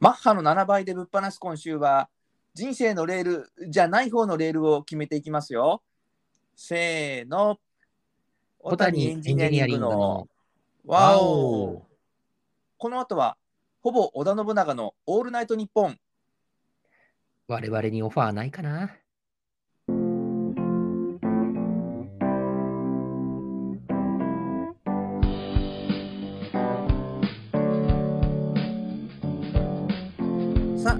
マッハの7倍でぶっ放す今週は、人生のレールじゃない方のレールを決めていきますよ。せーの。小谷エンジニアリングのワオこの後は、ほぼ織田信長のオールナイトニッポン。我々にオファーないかな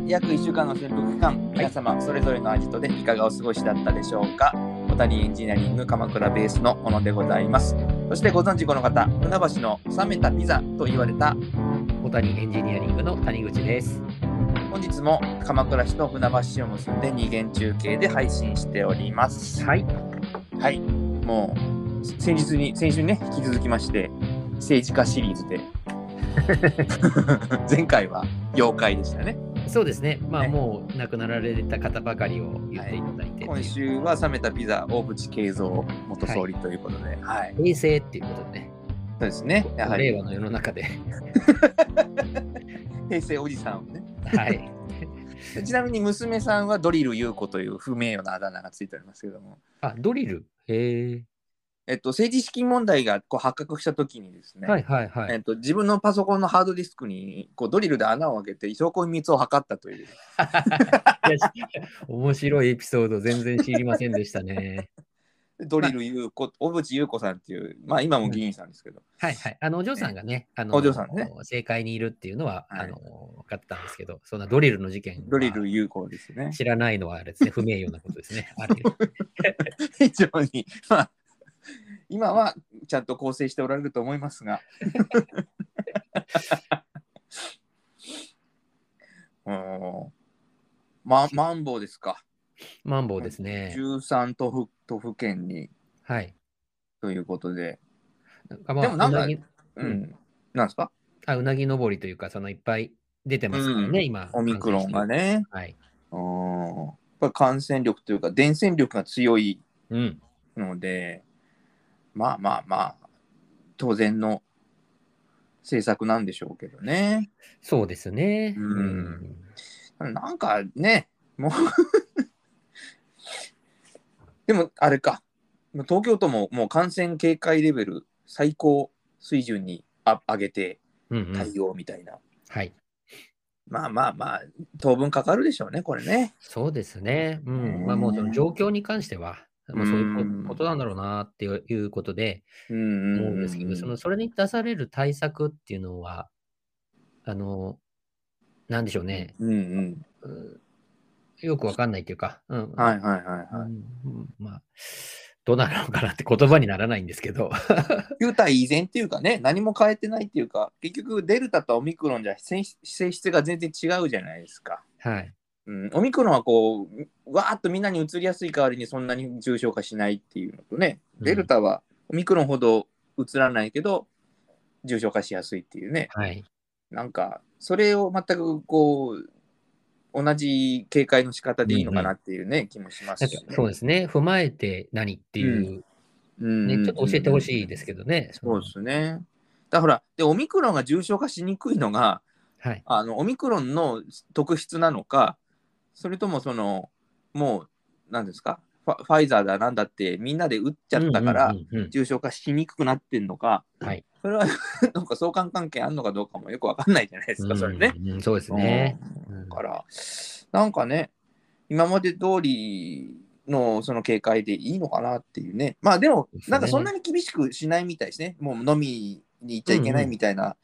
約1週間の潜伏期間、皆様それぞれのアジトでいかがお過ごしだったでしょうか？小谷エンジニアリング鎌倉ベースの小野でございます。そしてご存知この方、船橋の冷めたピザと言われた小谷エンジニアリングの谷口です。本日も鎌倉市と船橋市を結んで二元中継で配信しております。はい。はい、もう先日に先週にね引き続きまして政治家シリーズで 前回は妖怪でしたね。そうですね。まあ、はいもう亡くなられた方ばかりを言っていただいて、今週は冷めたピザ大渕慶三元総理ということで、はい、平成っていうことでね、そうですね。やはり令和の世の中で。平成おじさんをね。はい。ちなみに娘さんはドリル優子という不名誉なあだ名がついておりますけども、あ、ドリル？へえ。えっと、政治資金問題がこう発覚したときにですね、はいはいはい。えっと、自分のパソコンのハードディスクにこうドリルで穴を開けて証拠隠滅を図ったという。面白いエピソード全然知りませんでしたね。ドリル優子、小渕優子さんっていう、まあ今も議員さんですけど、はいはい。あの、お嬢さんがね、あの、お嬢さんね政界にいるっていうのは、はいあの、分かってたんですけど、そんなドリルの事件はドリル優子ですね。知らないのはあれですね、不名誉なことですね。あれ 非常に、まあ、今はちゃんと構成しておられると思いますが。うんま、マンボウですか。マンボウですね。13都府都府県にはい。ということで。なんかまあ、でもなんかうん。なんですか？あうなぎ登りというか、そのいっぱい出てますからね、うん今。オミクロンがね。ね。はい。うん。やっぱ感染力というか伝染力が強いうん。ので、まあまあまあ、当然の政策なんでしょうけどね。そうですね。うんなんかね、もう でもあれか、東京都ももう感染警戒レベル最高水準にあ上げてうんうん対応みたいな。はい。まあまあまあ、当分かかるでしょうね、これね。そうですね。うねん。まあもうその状況に関しては、もうそういうことなんだろうなっていうことでうん思うんですけど、そのそれに出される対策っていうのは、あの、なんでしょうね。うんうん。うんよくわかんないっていうか、うん。はいはいはいはい。うんまあ、どうなるのかなって言葉にならないんですけど。旧体依然っていうかね、何も変えてないっていうか、結局デルタとオミクロンじゃ性性質が全然違うじゃないですか。はい。うん、オミクロンはこう、わーっとみんなに移りやすい代わりにそんなに重症化しないっていうのとね、うんデルタはオミクロンほど移らないけど、重症化しやすいっていうね、はい。なんか、それを全くこう、同じ警戒の仕方でいいのかなっていうね、気もしますなんし、ね。かそうですね。踏まえて何っていう、うんね、ちょっと教えてほしいですけどね。そうですね。だから、で、オミクロンが重症化しにくいのが、はい。あのオミクロンの特質なのか、それともその、もう、なんですか、ファイザーだなんだってみんなで打っちゃったからうん、うんうんうん重症化しにくくなってんのか、はい。それは なんか相関関係あるのかどうかもよくわかんないじゃないですか、それね。うんうんそうですね。うんだから、なんかね、今まで通りのその警戒でいいのかなっていうね。まあでもなんかそんなに厳しくしないみたいですね。もう飲みに行っちゃいけないみたいな、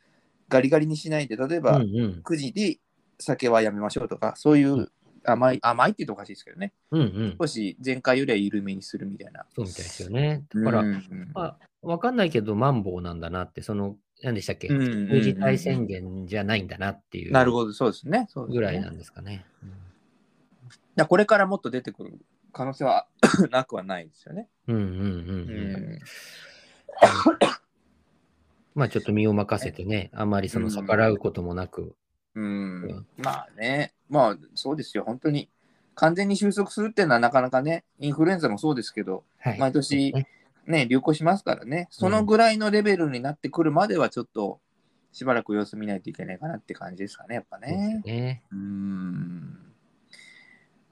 ガリガリにしないで、例えばうんうん9時で酒はやめましょうとか、そういう甘い、甘いって言うとおかしいですけどね。うんうん。少し前回よりは緩めにするみたいな。そうみたいですよね。だから、うんまあ、わかんないけど、マンボウなんだなって、その、何でしたっけ、うんうんうん緊急事態宣言じゃないんだなっていうなるほど、そうですね。ぐらいなんですかね。うんこれからもっと出てくる可能性はなくはないですよね。うんうんうんううん。んまあちょっと身を任せてね、あまりその逆らうこともなく、うん、まあね、まあそうですよ、本当に完全に収束するっていうのはなかなかね、インフルエンザもそうですけど、はい毎年ねね、流行しますからね、そのぐらいのレベルになってくるまではちょっとしばらく様子見ないといけないかなって感じですかね、やっぱそうね。ね。うーん。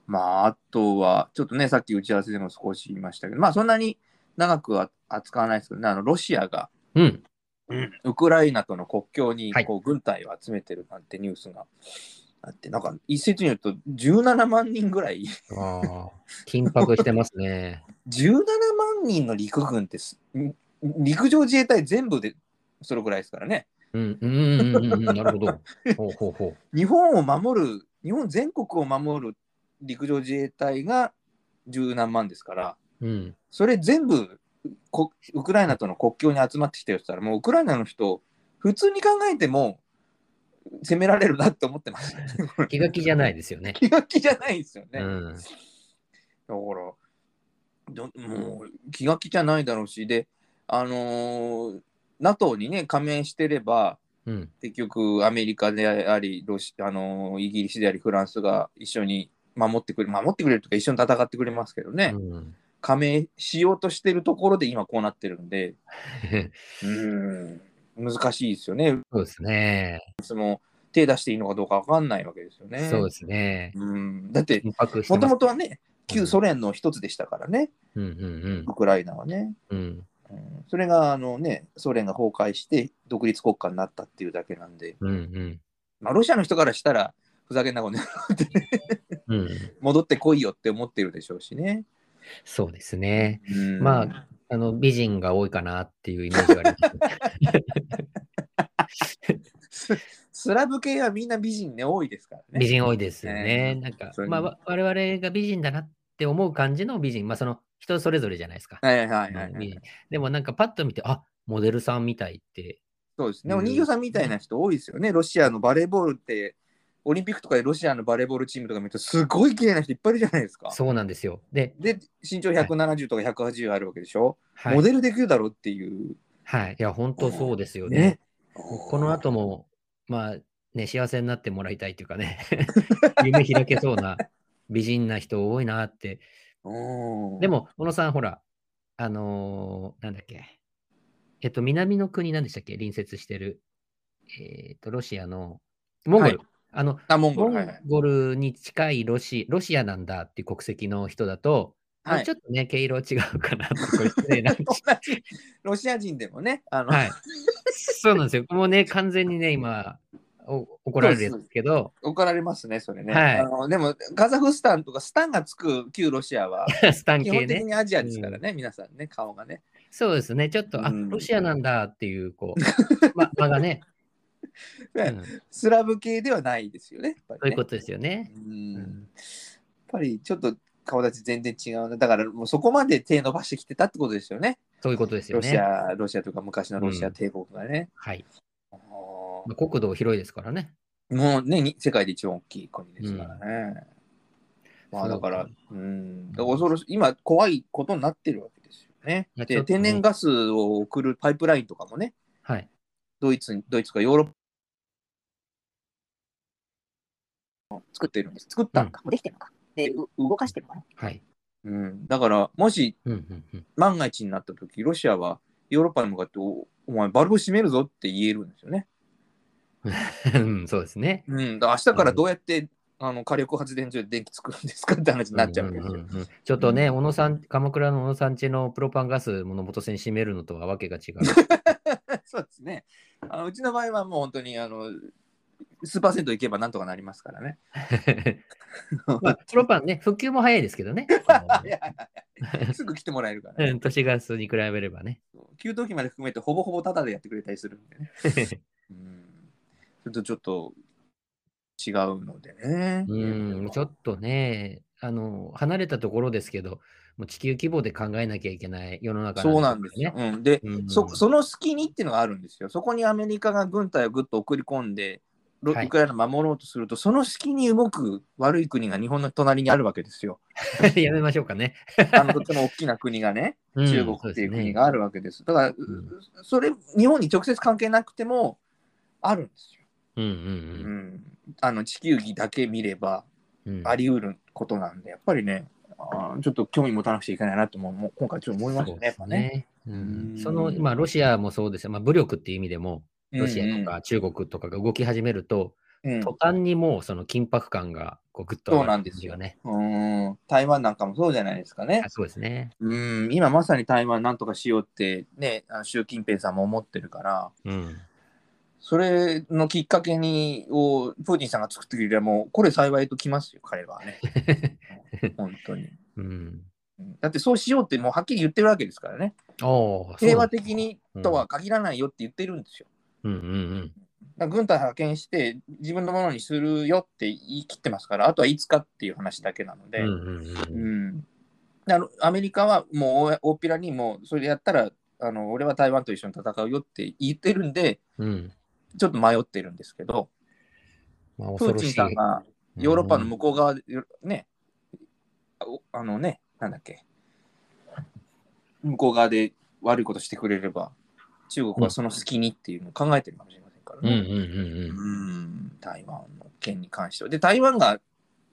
まあ、あとは、ちょっとね、さっき打ち合わせでも少し言いましたけど、まあ、そんなに長くは扱わないですけどね、あのロシアが、うん。ウクライナとの国境にはいこう軍隊を集めてるなんてニュースがあって、なんか一説によると17万人ぐらい、緊迫してますね。17万人の陸軍って陸上自衛隊全部でそれぐらいですからね。うん、うん、うん、うん、うんなるほど。ほうほうほ 日本を守る、日本全国を守る陸上自衛隊が十何万ですから、う。うん。それ全部こウクライナとの国境に集まってきたよって言ったら、もうウクライナの人、普通に考えても攻められるなって思ってます。気が気じゃないですよね。気が気じゃないですよね。うん。だからどもう気が気じゃないだろうし、で、あのー NATO にね、加盟してれば、うん。結局アメリカでありロシ、あのーイギリスでありフランスが一緒に守ってくれ守ってくれるとか一緒に戦ってくれますけどね、うん加盟しようとしてるところで今こうなってるんで うーん難しいですよねそうですね。その手出していいのかどうか分かんないわけですよね。そうですね。うんだってもと。もとはね旧ソ連の一つでしたからね、うん、うん、ウクライナはね。うん。うん。うんそれがあの、ね、ソ連が崩壊して独立国家になったっていうだけなんで、うん、うん。まあ、ロシアの人からしたらふざけんなことねってねうん。戻ってこいよって思ってるでしょうしね。そうですね。うんまあ、あの、美人が多いかなっていうイメージがあります。ススラブ系はみんな美人ね、多いですからね。美人多いですよね。ねなんかまあ、わ我々が美人だなって思う感じの美人、まあ、その人それぞれじゃないですか。はいはいはい、はいでもなんかパッと見て、あモデルさんみたいって。そうですね。うんお人形さんみたいな人多いですよね。ロシアのバレーボールって、オリンピックとかでロシアのバレーボールチームとか見ると、すごい綺麗な人いっぱいいるじゃないですか。そうなんですよ。で、で、身長170とか180あるわけでしょ？はい。モデルできるだろうっていう。はい、いや、本当そうですよね。ね。この後も、まあ、ね、幸せになってもらいたいというかね、夢開けそうな美人な人多いなって。で、も、小野さん、ほら、あのーなんだっけ。えっと、南の国なんでしたっけ？隣接してる。えっと、ロシアの、モンゴル。はあの、あ、モンゴモル。ゴルに近いロシロシアなんだっていう国籍の人だと、あはいちょっとね、毛色違うかなって、これ失礼な 同じロシア人でもね、あの、はい。そうなんですよ。もうね、完全にね、今、お怒られるやつですけど、怒られますね、それね。はいあのでも、カザフスタンとかスタンがつく旧ロシアは、スタン系ね。基本的にアジアですからね、皆さんね、顔がね。そうですね。ちょっと、あ、うんロシアなんだっていう、こう、ま、間がね、スラブ系ではないですよね。やっぱりねういうことですよね。やっぱりちょっと顔立ち全然違うね。だからもうそこまで手伸ばしてきてたってことですよね。そういうことですよロシね。ア、ロシアとか昔のロシア帝国がね。はい。あまあ国土広いですからね。ーもうね、に世界で一番大きい国ですからね。まあだから、そううん、だから恐ろしい、今怖いことになってるわけですよね。で、いやちょっとね天然ガスを送るパイプラインとかもね、はい。ドイツに、ドイツかヨーロッパ作ってるんです。作ったんか。もうできてるのか。で、う動かしてるのかな。はい。うん、だから、もし。万が一になった時ロシアはヨーロッパに向かっておお前バルブ閉めるぞって言えるんですよね。うんそうですね。うん、だ明日からどうやって、あの火力発電所で電気作るんですかって話になっちゃうわけですよ。んんうんちょっとね、うん小野さん、鎌倉の小野さん家のプロパンガス物元栓閉めるのとはわけが違う。そうですねあの。うちの場合はもう本当にあの数パーセントいけばなんとかなりますからね。まあ、プロパンね、復旧も早いですけどね。いやいやいやすぐ来てもらえるから、ねうん都市ガスに比べればね。給湯器まで含めてほぼほぼタダでやってくれたりするんでね。うん、それとちょっと違うのでね。うん、ちょっとね、あの、離れたところですけど、もう地球規模で考えなきゃいけない世の中そうなんですよ。ね。うん、で、うんそその隙にっていうのがあるんですよ。そこにアメリカが軍隊をぐっと送り込んで、ウクライナを守ろうとすると、その隙に動く悪い国が日本の隣にあるわけですよ。やめましょうかね。あのとっても大きな国がね、うん中国っていう国があるわけです。だから、んそれ、日本に直接関係なくてもあるんですよ。うんううんん、あの地球儀だけ見ればうんうん。あり得ることなんで、やっぱりね、あーちょっと興味持たなくちゃいけないなとももう今回ちょっと思いましたね、やっぱね。ううんんその、まあ、ロシアもそうですよ。まあ、武力っていう意味でも、ロシアとか中国とかが動き始めると、うん、途端にもうその緊迫感がこうぐっとそうなんですよね。うん台湾なんかもそうじゃないですかねあ。そうですね。うん、今まさに台湾なんとかしようってね、あの習近平さんも思ってるから、うん。それのきっかけにをプーチンさんが作ってくれればもうこれ幸いときますよ、彼はね。本当に。うん。うんだってそうしようってもうはっきり言ってるわけですからね。平和的にとは限らないよって言ってるんですよ。うんうんうん。軍隊派遣して自分のものにするよって言い切ってますから、あとはいつかっていう話だけなので、うんうんうんアメリカはもう大大っぴらにもうそれやったらあの俺は台湾と一緒に戦うよって言ってるんで、うん。ちょっと迷ってるんですけど、まあ、プーチンさんがヨーロッパの向こう側で、ね、あのね、なんだっけ、向こう側で悪いことしてくれれば、中国はその隙にっていうのを考えてるかもしれませんからうんうんね。うんうん。うん台湾の件に関しては。で、台湾が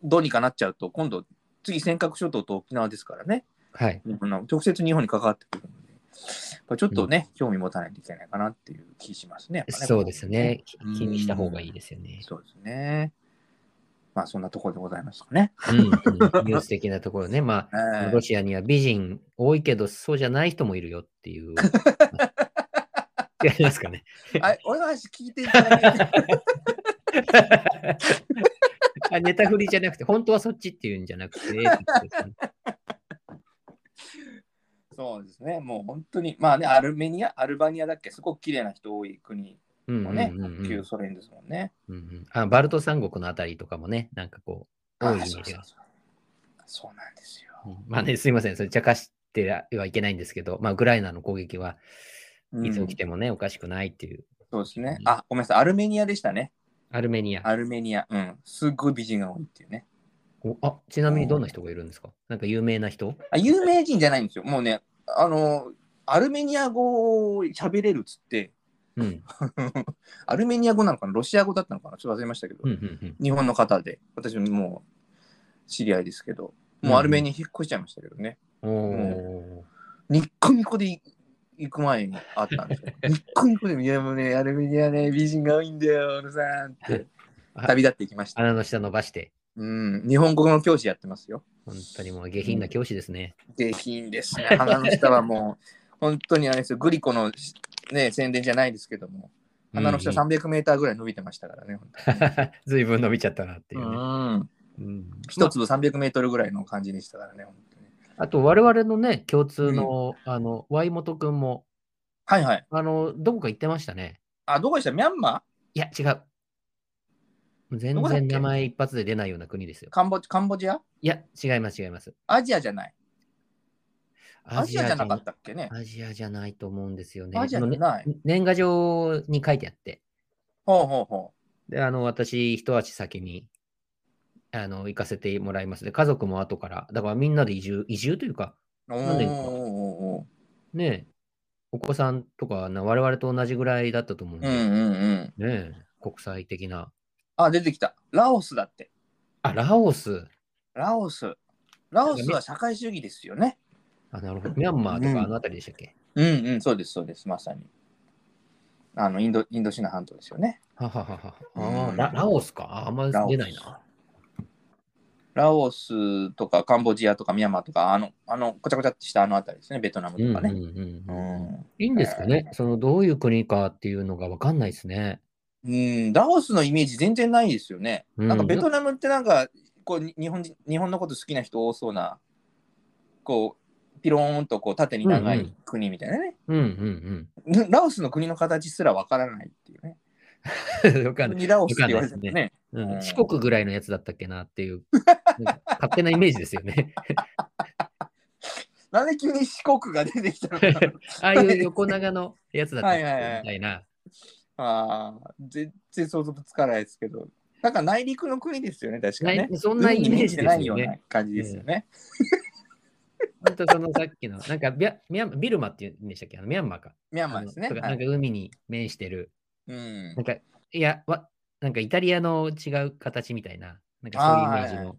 どうにかなっちゃうと、今度、次、尖閣諸島と沖縄ですからね、はい。直接日本に関わってくるので、やっぱちょっとね、興味持たないといけないかなっていう気しますね。ねそうですね。うん気にした方がいいですよね。そうですね。まあ、そんなところでございますかね。うんうん、ニュース的なところね。まあ、ええロシアには美人多いけど、そうじゃない人もいるよっていう。違いますかね。あ俺の話聞いていただけて あネタ振りじゃなくて、本当はそっちっていうんじゃなくて、そうですね。もう本当に、まあね、アルメニア、アルバニアだっけ、すごく綺麗な人多い国うんうんもね、旧ソ連ですもんね。うんうんあバルト三国のあたりとかもね、なんかこう、多いイメあそうージが。そうそうそうなんですよ。うんまあね、すいません、それ茶化してはいけないんですけど、まあ、ウクライナの攻撃はうんいつ起きてもね、おかしくないっていう。そうですねう。んあ、ごめんなさい、アルメニアでしたね。アルメニア。アルメニア。うん。すっごい美人が多いっていうね。おあちなみにどんな人がいるんですか？なんか有名な人？あ有名人じゃないんですよ。もうね、あの、アルメニア語を喋れるっつって、うん。アルメニア語なのかな？ロシア語だったのかな？ちょっと忘れましたけど、うんうんうん日本の方で、私ももう知り合いですけど、もうアルメニア引っ越しちゃいましたけどね。おーニッコニコでい行く前にあったんですよ。ニッコニコで、いやもうね、アルメニアね、美人が多いんだよ、小野さんって、あ旅立っていきました。鼻の下伸ばして、うん、日本語の教師やってますよ。本当にもう下品な教師ですね。下品ですね。鼻の下はもう、本当にあれですよ、グリコの、ね、宣伝じゃないですけども、鼻の下うん300メーターぐらい伸びてましたからね。本ずいぶん伸びちゃったなっていうね。うん。うん一粒300メートルぐらいの感じでしたからね、本当に。あと、我々のね、共通の、あの、ワイモト君も、はいはい。あの、どこか行ってましたね。あ、どこでした？ミャンマいや、違う。全然名前一発で出ないような国ですよー。カンボカンボジア？いや、違います、違います。アジアじゃない。アジアじゃなかったっけね？アジアじゃないと思うんですよね。アジアじゃない。年賀状に書いてあって、ほうほうほで、あの、私、一足先に、あの、行かせてもらいます。で、家族も後から、だからみんなで移住、移住というか、う。おーなんでかねえ、お子さんとかな、我々と同じぐらいだったと思うんで、うんうんうん。ねえ、国際的な。あ、出てきた。ラオスだって。あ、ラオス。ラオス。ラオスは社会主義ですよね。あ、なるほど。ミャンマーとうんかあの辺りでしたっけ、うんうん、そうです、そうです、まさに。あの、インド、インドシナ半島ですよね。はははは。あうんーララオスか。ああんまラオス出ないな。ラオスとかカンボジアとかミャンマーとか、あの、あの、こちゃこちゃってしたあの辺りですね、ベトナムとかね。いいんですかね、そのどういう国かっていうのがわかんないですね。うん、ラオスのイメージ全然ないですよね。うんなんかベトナムってなんか、こうに日本人日本のこと好きな人多そうな、こう、ピローンとこう縦に長い国みたいなね。うんうんラオスの国の形すらわからないっていうね。うん。わかんない。にラオスって言われてね。うんうん四国ぐらいのやつだったっけなっていう、勝手なイメージですよね。なんで急に四国が出てきたのかな ああいう横長のやつだったっけはいはいはいみたいな。ああ、全然想像つかないですけど。なんか内陸の国ですよね、確かねない。そんなイメージでないような感じですよね。本当そのさっきの、なんかビャミャンビルマっていうんでしたっけ？あのミャンマーか。ミャンマーですね。はないんか海に面してる。うんなんか、いや、わなんかイタリアの違う形みたいな、なんかそういうイメージの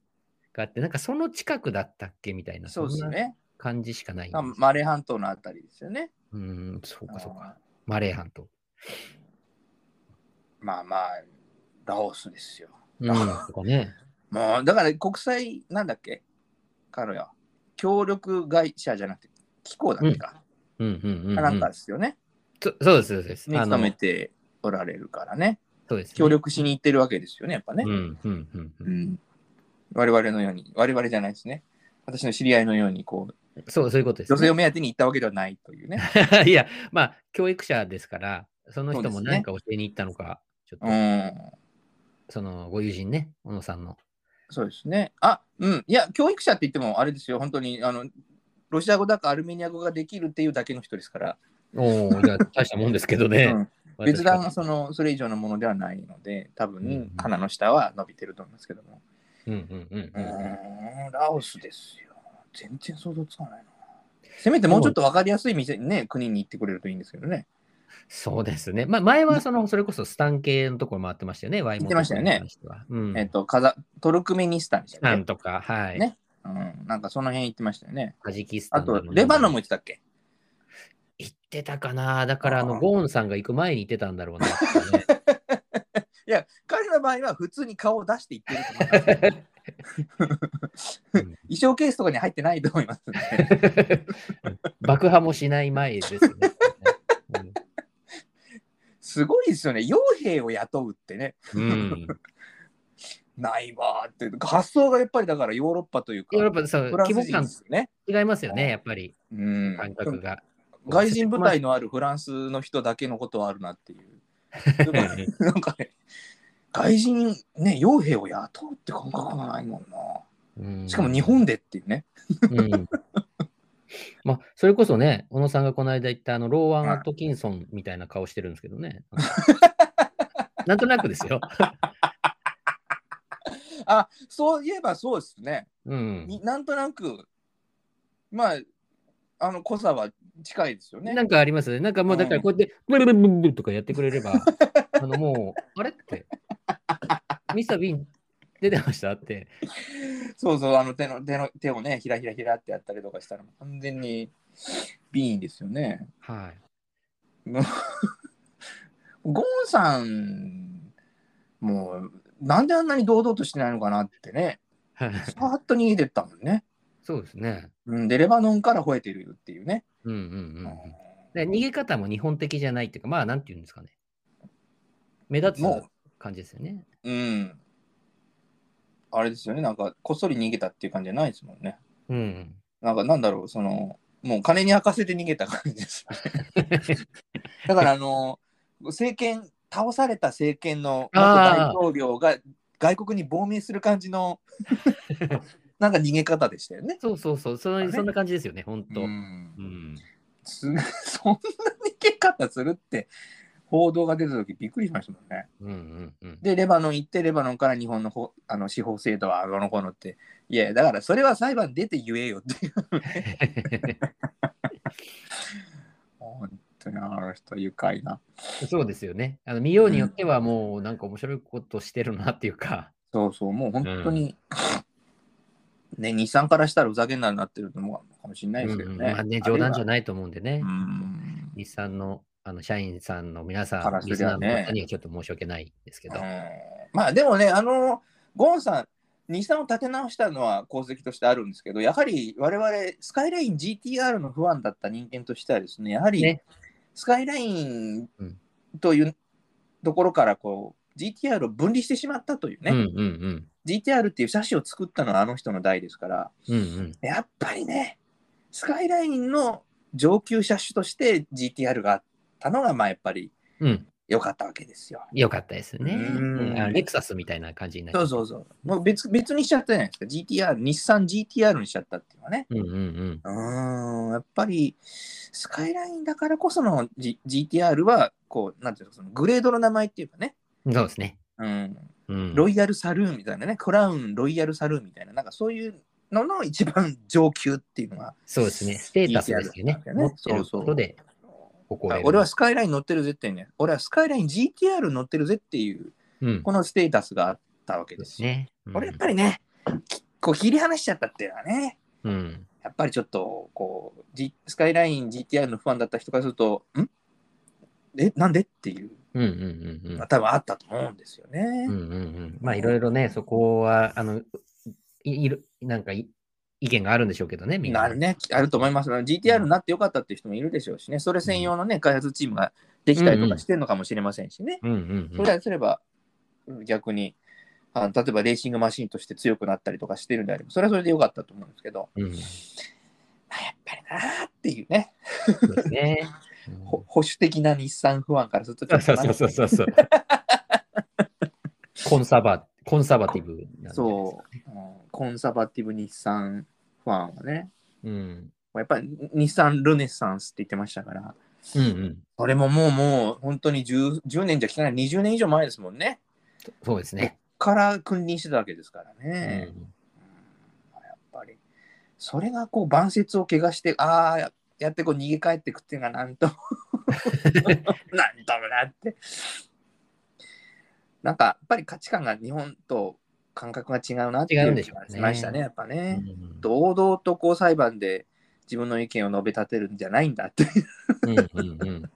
があって、なんかその近くだったっけ？みたいな、そうですんなね。感じしかないんあです。マレー半島のあたりですよね。うん、そうかそうか。マレー半島。まあまあ、ラオスですよ。うん、とかね。もう、だから国際、なんだっけ？彼は。協力会社じゃなくて、機構だっけか。うんうんうん、うん。なんかですよね。そそうです、そうです。勤めておられるからね。そうです、ね。協力しに行ってるわけですよね、やっぱねう。んうんうんう。うんん。我々のように、我々じゃないですね。私の知り合いのように、こう、そう、そういうことです、ね。女性を目当てに行ったわけではないというね。いや、まあ、教育者ですから、その人も何か教えに行ったのか、ちょっと、うん。そのご友人ね、小野さんの。そうですね。あ、うん。いや、教育者って言っても、あれですよ、本当に、あの、ロシア語だかアルメニア語ができるっていうだけの人ですから、おお、じゃあ大したもんですけどね。うん別段その、それ以上のものではないので、多うん分、鼻の下は伸びてると思いますけども。うんうんうんううん。ーん、ラオスですよ。全然想像つかないな。せめてもうちょっと分かりやすい店にね、国に行ってくれるといいんですけどね。そうですね。まあ、前はその、それこそスタン系のところ回ってましたよね、ワイモ行ってましたよね。うん。えっと、カザトルクメニスタンでしたなっけ？んとか、はい。ねうん、なんかその辺行ってましたよね。タジキスタあとンでも、レバノンも行ってたっけ？行ってたかな。だから、あの、ゴーンさんが行く前に行ってたんだろうなね。いや、彼の場合は普通に顔を出して行ってると思いますよ。うん衣装ケースとかに入ってないと思いますね。爆破もしない前ですね。うんすごいですよね。傭兵を雇うってね。うん。ないわーって。発想がやっぱりだからヨーロッパというか、ヨーロッパそう規模感。違いますよね、やっぱり、うん。感覚が。外人部隊のあるフランスの人だけのことはあるなっていう。なんかね、外人ね、傭兵を雇うって感覚がないもんな。うんしかも日本でっていうね。うんまあ、それこそね、小野さんがこの間言ったあのローワン・アトキンソンみたいな顔してるんですけどね。なんとなくですよ。あ、そういえばそうですね。うん。になんとなく、まあ、あの濃さは近いですよね。なんかあります？ね。なんかもうだからこうやって、ブルブルブルブルとかやってくれれば、あのもう、あれって、ミスター・ビーン出てましたって。そうそう、あの手の手の手をね、ひらひらひらってやったりとかしたら、完全にビーンですよね。はい。ゴーンさん、もう、なんであんなに堂々としてないのかなってね、パーッと逃げてったもんね。そうですね。うん、で、レバノンから吠えてるっていうね。うんうんうん。で逃げ方も日本的じゃないっていうか、まあ、なんていうんですかね。目立つも感じですよね。う、うん。あれですよね、なんか、こっそり逃げたっていう感じじゃないですもんね。うん。なんか、なんだろう、その、もう金に明かせて逃げた感じです。だから、あの、政権、倒された政権の元大統領が外国に亡命する感じの、なんか逃げ方でしたよね。そうそうそう、そあれのそんな感じですよね、本当。ううんん。す そんな逃げ方するって報道が出た時びっくりしましたもんね。うんうんうん。で、レバノン行って、レバノンから日本のほあの司法制度はあの子のって、いや、だからそれは裁判出て言えよっていう。本当にあの人、愉快な。そうですよね。あの見ようによってはもうなんか面白いことしてるなっていうか。そうそう、もう本当に、ね、日産からしたらふざけんなになってるのもかもしれないですけどね。うんうんまあね、冗談じゃい。ないと思うんでねう。ん日産のあの社員さんの皆さん、からすりリスナーの方にはちょっと申し訳ないですけど。うんまあでもね、あの、ゴンさん、日産を立て直したのは功績としてあるんですけど、やはり我々、スカイライン GTR の不安だった人間としてはですね、やはりねスカイラインうんというところからこう GTR を分離してしまったというね、うんうんうん。GTR っていう車種を作ったのはあの人の代ですから、うんうん。やっぱりね、スカイラインの上級車種として GTR があったのが、まあやっぱりうん。良かったわけですよ。よかったですね。レクサスみたいな感じになってそうそうそう。もう別別にしちゃったじゃないですか？GTR、日産 GTR にしちゃったっていうのはね。うんうんうん。うーん、やっぱりスカイラインだからこその、G、GTR は、こう、なんていうの、そのグレードの名前っていうかね、そうですね。うん、うん。ロイヤルサルーンみたいなね、クラウンロイヤルサルーンみたいな、なんかそういうのの一番上級っていうのが、そうですね。ステータスですよね。GTR 持ってるそうそうことで。俺はスカイライン乗ってるぜってね、俺はスカイライン GTR 乗ってるぜっていう、うん。このステータスがあったわけですすね。これやっぱりね、きこう切り離しちゃったっていうのはね、うん。やっぱりちょっと、こう、G、スカイライン GTR のファンだった人からすると、ん？え、なんで？っていう。うんうんうんうんまあ、多分あったと思うんですよね。うんうんうん。まあいろいろね、そこは、あの、いいるなんかい意見があるんでしょうけどね、みんな。なるね、あると思います。GTR になってよかったっていう人もいるでしょうしね、それ専用のね、開発チームができたりとかしてるのかもしれませんしね。うんうんうん。それすれば、逆にあの、例えばレーシングマシンとして強くなったりとかしてるんであれば、それはそれでよかったと思うんですけど、うん、まあやっぱりなーっていうね、ですね。ほ保守的な日産不安からするとちょっとなそうそうそうそう。コンサバ、コンサバティブなんでそう、うんコンサバティブ日産ファンはね、うん。やっぱり日産ルネサンスって言ってましたから、うんうん。それももうもう本当に 10, 10年じゃ聞かない20年以上前ですもんね。そうですね。から君臨してたわけですからうね。んうんやっぱりそれがこう晩節を怪我してああややってこう逃げ帰ってくっていうのがなんと なんともなって。なんかやっぱり価値観が日本と感覚が違うなっていう気がしましたねやっぱうね。ん。堂々とこう裁判で自分の意見を述べ立てるんじゃないんだっていう。うんうんうん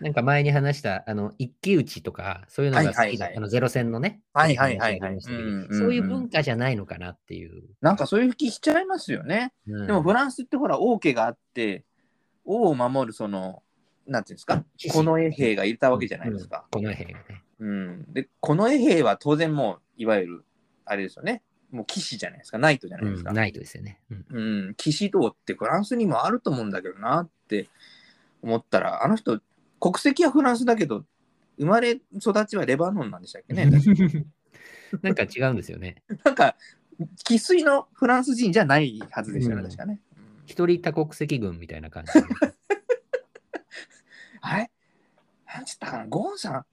なんか前に話した、あの、一騎打ちとか、そういうのが好きだ、はいはいはいあの、ゼロ戦のね。はいはいはいはいそういう文化じゃないのかなっていう。なんかそういう気しちゃいますよね。うんでもフランスってほら王家があって王を守るそのなんていうんですか騎士近衛兵がいたわけじゃないですか。この兵がね。うんで近衛兵は当然もういわゆるあれですよねもう騎士じゃないですかナイトじゃないですか。うん、ナイトですよね。うんうん、騎士道ってフランスにもあると思うんだけどなって思ったらあの人国籍はフランスだけど生まれ育ちはレバノンなんでしたっけね なんか違うんですよね。なんか生粋のフランス人じゃないはずでしたよね、うん確かね。うん一人多国籍軍みたいな感じ。あれ？なんつったかなゴーンさん、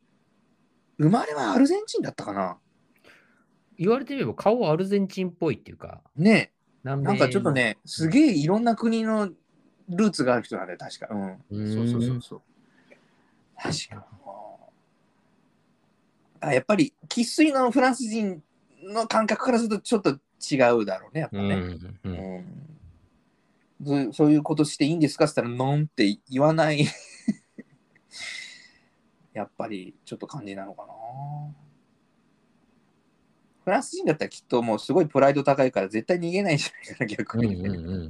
生まれはアルゼンチンだったかな言われてみれば顔はアルゼンチンっぽいっていうか、ねなんかちょっとね、すげえいろんな国のルーツがある人なんだよ、確か。うん。うんそうそうそうそう。確か。あやっぱり、生粋のフランス人の感覚からするとちょっと違うだろうね、やっぱうんね。うんうんそそういうことしていいんですかって言ったら、ノンって言わない。やっぱりちょっと感じなのかな。フランス人だったらきっともうすごいプライド高いから絶対逃げないんじゃないかな、逆に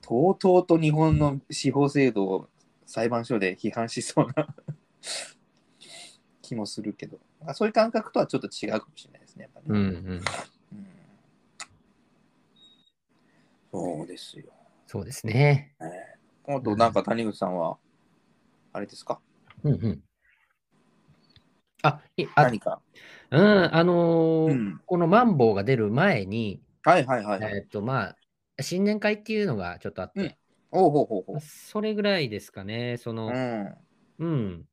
とうとうと日本の司法制度を裁判所で批判しそうな 気もするけど、そういう感覚とはちょっと違うかもしれないですね。やっぱねうんうんうんそうですよ。そうですね。あと、なんか谷口さんは、あれですか？うんうん。あ、いあ何か？うん、あのーうんこのマンボウが出る前に、はいはいはいはい。えっと、まあ、新年会っていうのがちょっとあって、うんおうほうほうほう。それぐらいですかね、その、うん。うん。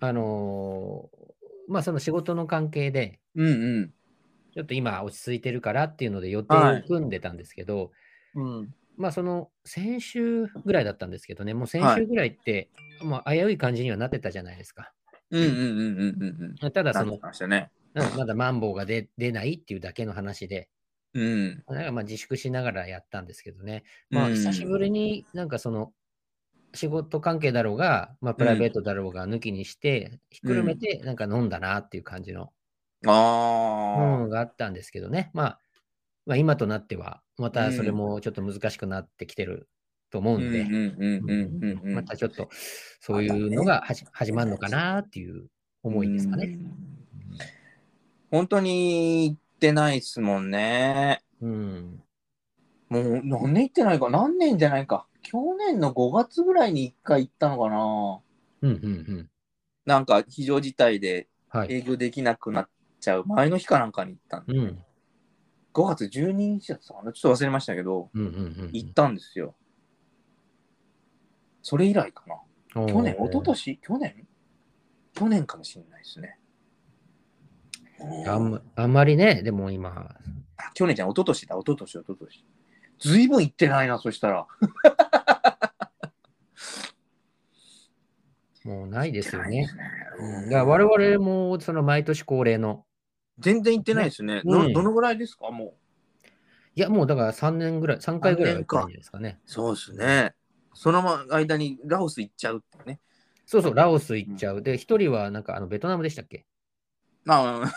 あのーまあ、その仕事の関係で、うんちょっと今落ち着いてるからっていうので予定はいを組んでたんですけど、うん。うん。まあその先週ぐらいだったんですけどね、もう先週ぐらいって、まあ危うい感じにはなってたじゃないですか。うんうんうんうんうんうん。ただそのたね。うんまだマンボウが出出ないっていうだけの話で、うん。なんかまあ自粛しながらやったんですけどね、まあうん久しぶりになんかその仕事関係だろうが、まあプライベートだろうが抜きにして、ひっくるめてなんか飲んだなっていう感じのあもあ。のがあったんですけどね、まあ、まあ今となっては、またそれもちょっと難しくなってきてると思うんで、うんうんうんうんうんうん。またちょっとそういうのがはじ始まるのかなっていう思いですかね。うん。本当に行ってないっすもんね。うん。もう何年行ってないか何年じゃないか。去年の5月ぐらいに1回行ったのかな。うんうんうん。なんか非常事態ではい。営業できなくなっちゃう前の日かなんかに行ったんで、うん。5月12日だったかなちょっと忘れましたけど、うんうんうん。行ったんですよ。それ以来かな。去年、一昨年？去年？去年かもしれないですね。あんまあんまりね、でも今、あ去年じゃん、一昨年だ、一昨年、一昨年。ずいぶん行ってないな、そしたら。もうないですよね。行ってないうん、だから我々もその毎年恒例の、全然行ってないですね。うんどどのぐらいですか、もう。いやもうだから3年ぐらい、3回ぐらいは行っですかね。そうですね。その間にラオス行っちゃうってね。そうそう、ラオス行っちゃう。で、一人はなんかあのベトナムでしたっけ？まあ、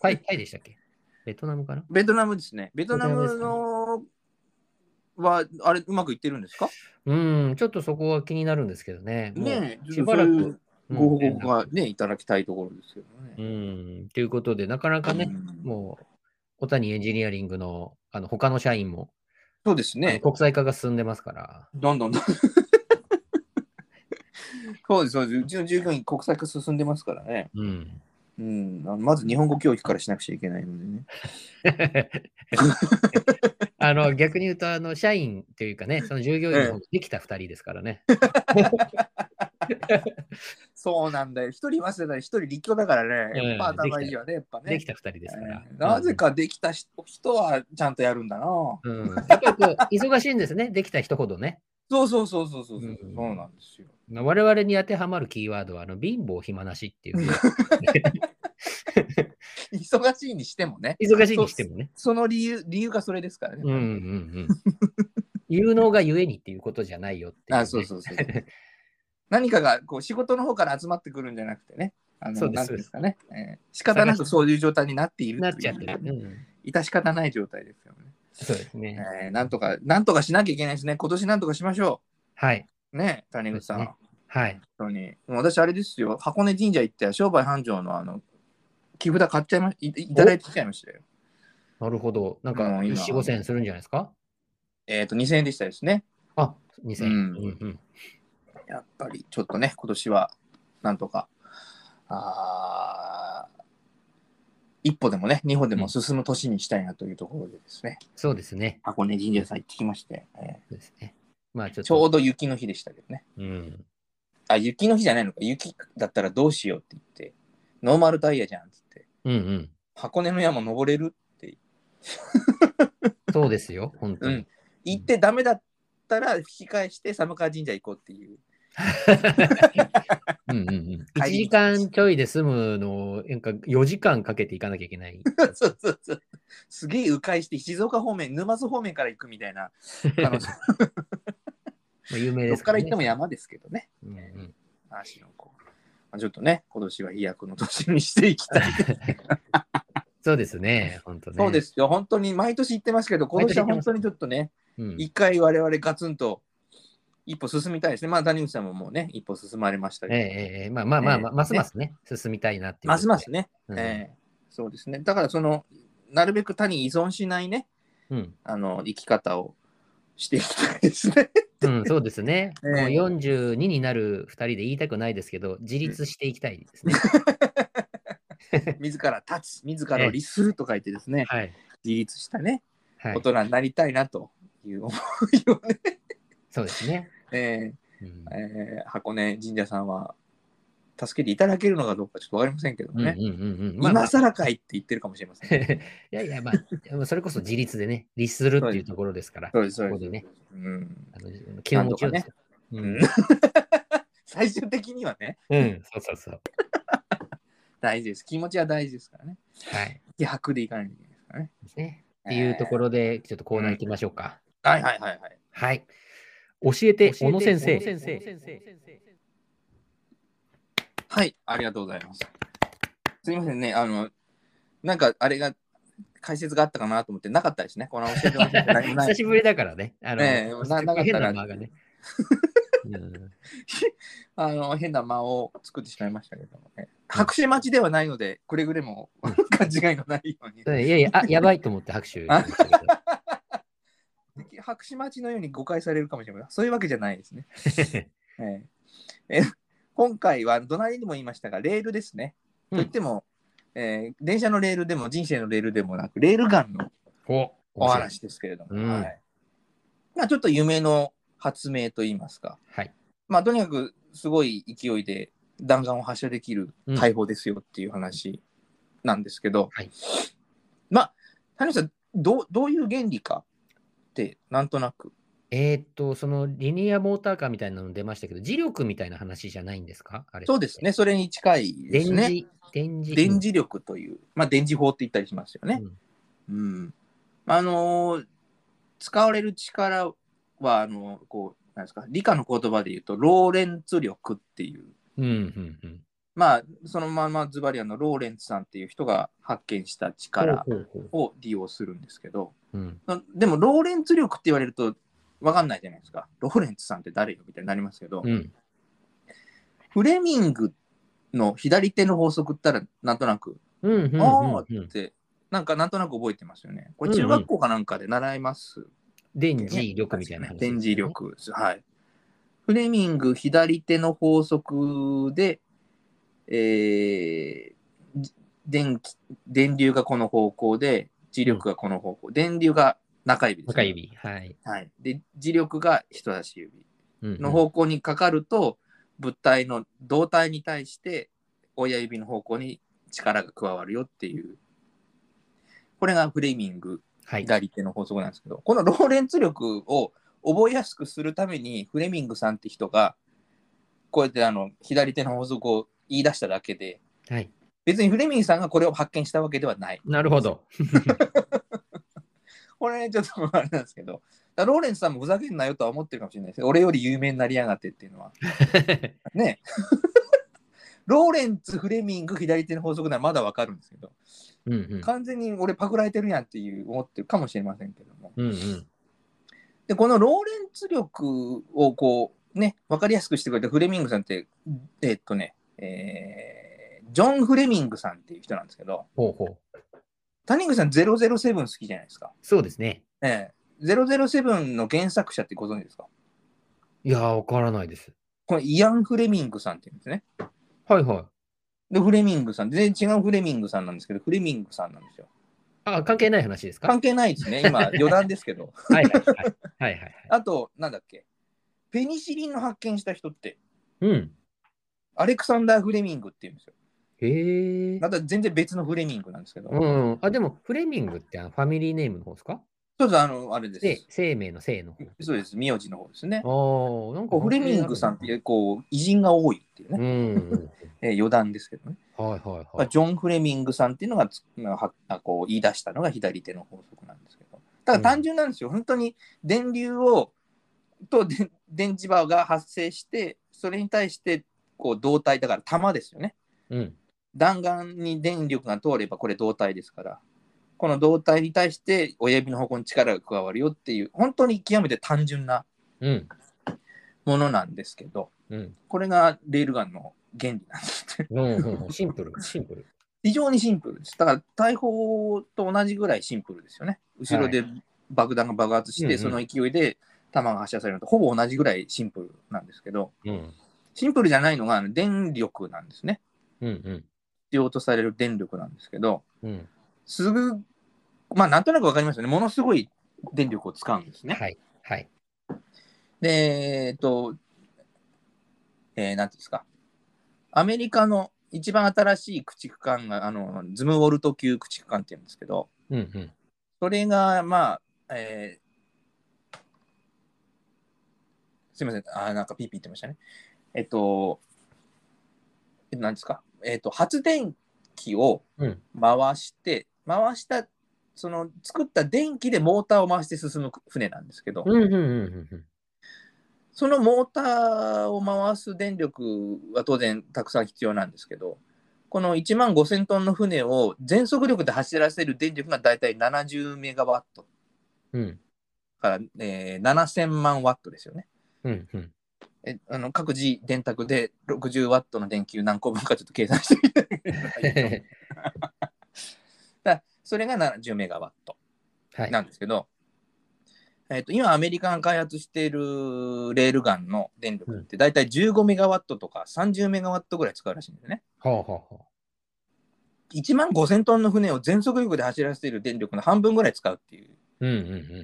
タイタイでしたっけ？ベトナムかなベトナムですね。ベトナムのは、あれ、うまくいってるんですか？うん、ちょっとそこは気になるんですけどね。ねえ、しばらく。ご報うん告がね、いただきたいところですけどうね。ん、ということで、なかなかね、うんもう、小谷エンジニアリングのあの他の社員も、そうですね。国際化が進んでますから。どんどんどん。そうです、そうです。うちの従業員国際化進んでますからね。うん。うん、まず日本語教育からしなくちゃいけないのでね。あの逆に言うと、あの社員というかね、その従業員のできた2人ですからね。そうなんだよ。一人いますよね。一人立教だからね。やっぱうん頭いいよね。やっぱね。できた2人ですから。えーなぜかできた人人はちゃんとやるんだな。うん。うん、やっぱりこう忙しいんですね、できた人ほどね。そうそうそうそうそう。うんそうなんですよ。我々に当てはまるキーワードは、あの貧乏暇なしっていう、忙しいにしてもね。忙しいにしてもね。その理由、理由がそれですからね。うんうんうん。有能がゆえにっていうことじゃないよっていう、ね。あ、そうそうそう。何かがこう仕事の方から集まってくるんじゃなくてね。あのそうですかね。えー仕方なくそういう状態になっているなっちゃってる。いううん、致し方ない状態ですよね。そうですね。えーなんとか、なんとかしなきゃいけないですね。今年なんとかしましょはい。う。ね、谷口さん。そうですはい。本当に。私、あれですよ。箱根神社行って、商売繁盛のあの、木札買っちゃいまいいただいてきちゃいましたよ。なるほど。なんか、もう今4、5000円するんじゃないですか？えっ、と、2000円でしたですね。あ、2000円。ううんんうんやっぱり、ちょっとね、今年は、なんとか、あー一歩でもね、二歩でも進む年にしたいなというところでですね、そうですね。箱根神社さん行ってきまして、えそうですね。まあちょ。ちょうど雪の日でしたけどね。うん。あ、雪の日じゃないのか、雪だったらどうしようって言って、ノーマルタイヤじゃんっつって、うんうん。箱根の山登れるってそうですよ。本当に。うん言ってダメだったら引き返して寒川神社行こうっていう。うんうんうん。1 帰り時間ちょいで済むのを、なんか4時間かけていかなきゃいけない。そうそうそう。すげえ迂回して静岡方面、沼津方面から行くみたいな。あのそまあ有名どっですねから行っても山ですけどね。うんうん足の子。まあ、ちょっとね、今年は飛躍の年にしていきたい。そうですね。本当ね。。そうですすよ。本当に毎年言ってますけど、今年は本当にちょっとね、うん、一回我々ガツンと一歩進みたいですね。まあ、谷口さんももうね、一歩進まれましたけど。ええええええまあまあまあ、まあええますますね、進みたいなっていう。ますますね。うんええそうですね。だから、その、なるべく他に依存しないね、うん。あの、生き方をしていきたいですね。うん、そうですね。ええもう42になる2人で言いたくないですけど、自立していきたいですね。自ら立つ、自らを律すると書いてですね、はい。自立したね、はい大。人になりたいなという思いをね、そうですね。えうんーえー箱根神社さんは助けていただけるのかどうかちょっとわかりませんけどもね、今更かいって言ってるかもしれません。いやいや、まあ、それこそ自立でね、律するっていうところですから、そうです、そうです。ここでね、うんあの気の持ちようですよ。ううんん、最終的にはね、うん、そうそうそう。大事です。気持ちは大事ですからね。はい。気迫でいかないといけないですからね。ですね。っていうところで、ちょっとコーナー行きましょうか。はいはいはいはい。はい。教えて、小野先生。はい、ありがとうございます。すみませんね、あの、なんかあれが、解説があったかなと思ってなかったですね。この教えてもらって何もない 久しぶりだからね。あの、ええななかった変らな間がね。うん あの変な間を作ってしまいましたけどもね。拍手待ちではないので、くれぐれもうん勘違いのないように。いやいや、あ、やばいと思って拍手。拍手待ちのように誤解されるかもしれない。そういうわけじゃないですね。えええ今回は、隣にも言いましたが、レールですね。うん。といっても、えー電車のレールでも人生のレールでもなく、レールガンのおお話ですけれども、うん。はい。まあ、ちょっと夢の発明といいますか、はい。まあ、とにかくすごい勢いで弾丸を発射できる大砲ですよっていう話なんですけど、はい。まあ、谷口さんどう、どういう原理かって、なんとなく。えーっと、そのリニアモーターカーみたいなの出ましたけど、磁力みたいな話じゃないんですか？あれ。そうですね、それに近いですね。電磁、電磁。電磁力という、まあ、電磁砲って言ったりしますよね。うんうん。あのー使われる力は、あのこう、なんですか、理科の言葉で言うと、ローレンツ力っていう、うんうんうん。まあ、そのままズバリあのローレンツさんっていう人が発見した力ほうほうほうを利用するんですけど、うんでも、ローレンツ力って言われると分かんないじゃないですか。ローレンツさんって誰よみたいになりますけど、うん。フレミングの左手の法則ったらなんとなく、うんうんうんあうんーって、なんかなんとなく覚えてますよね。これ中学校かなんかで習います、電磁力みたいなね、電磁力です。はい。フレミング左手の法則で、えーじ電気電流がこの方向で、磁力がこの方向、電流が中指です、ね。中指。はい。はい。で、磁力が人差し指うんうんの方向にかかると、物体の胴体に対して親指の方向に力が加わるよっていう。これがフレミングはい。左手の法則なんですけど、このローレンツ力を覚えやすくするために、フレミングさんって人が、こうやってあの左手の法則を言い出しただけで、はい。別にフレミングさんがこれを発見したわけではない。なるほど。これ、ちょっとあれなんですけど、ローレンツさんもふざけんなよとは思ってるかもしれないです俺より有名になりやがってっていうのは。ね。ローレンツ、フレミング、左手の法則ならまだわかるんですけど、うんうん。完全に俺パクられてるやんっていう思ってるかもしれませんけども。うんうん。で、このローレンツ力をこう、ね、わかりやすくしてくれたフレミングさんって、えっとね、えージョン・フレミングさんっていう人なんですけど、ほうほう。谷口さん007好きじゃないですか。そうですね。ええ007の原作者ってご存知ですか？いやー、わからないです。これイアン・フレミングさんって言うんですね。はいはい。で、フレミングさん、全然違うフレミングさんなんですけど、フレミングさんなんですよ。あ、関係ない話ですか？関係ないですね。今、余談ですけど。はいはいはい。はいはいはい。あと、なんだっけ？ペニシリンの発見した人って、うん。アレクサンダー・フレミングって言うんですよ。へえ。また全然別のフレミングなんですけど。うん。あ、でも、フレミングってあのファミリーネームの方ですか？そうです、あの、あれです。で、生命の生の方。そうです、名字の方ですね。ああ、なんかフレミングさんって、こう、偉人が多いっていううね、んうん。えー余談ですけどね。はいはいまあ、はい。ジョン・フレミングさんっていうのがつまあはあこう言い出したのが左手の法則なんですけど。だから単純なんですよ。本当に電流をとで電磁場が発生して、それに対してこう導体だから弾ですよね。うん。弾丸に電力が通ればこれ導体ですから。この導体に対して親指の方向に力が加わるよっていう、本当に極めて単純なうん。ものなんですけど、うん。これがレールガンの原理なんです。うんシンプル、シンプル。非常にシンプルです。だから大砲と同じぐらいシンプルですよね。後ろで爆弾が爆発して、うんうんその勢いで弾が発射されるのとほぼ同じぐらいシンプルなんですけど、うん。シンプルじゃないのが電力なんですね。うんうん。必要とされる電力なんですけど、うん。すぐ、まあなんとなくわかりますよね。ものすごい電力を使うんですね。はい。はい。で、えっと、えーなんていうんですか。アメリカの一番新しい駆逐艦が、あの、ズムウォルト級駆逐艦っていうんですけど、うんうん。それが、まあ、えーすみません、あーなんかピーピー言ってましたね。えっと、えっと何ですか、えっと、発電機をうん回して、回した、その作った電気でモーターを回して進む船なんですけど、うんうんうんうんそのモーターを回す電力は当然たくさん必要なんですけど、この1万5000トンの船を全速力で走らせる電力がだいたい70メガワットうん。うんから、えー7000万ワットですよね。うんうん。えあの各自電卓で60ワットの電球何個分かちょっと計算してみて だそれが70メガワットはい。なんですけど、えっと今アメリカが開発しているレールガンの電力って大体15メガワットとか30メガワットぐらい使うらしいんですね。はあはあはあ。1万5000トンの船を全速力で走らせている電力の半分ぐらい使うっていう、うんうんうんうん。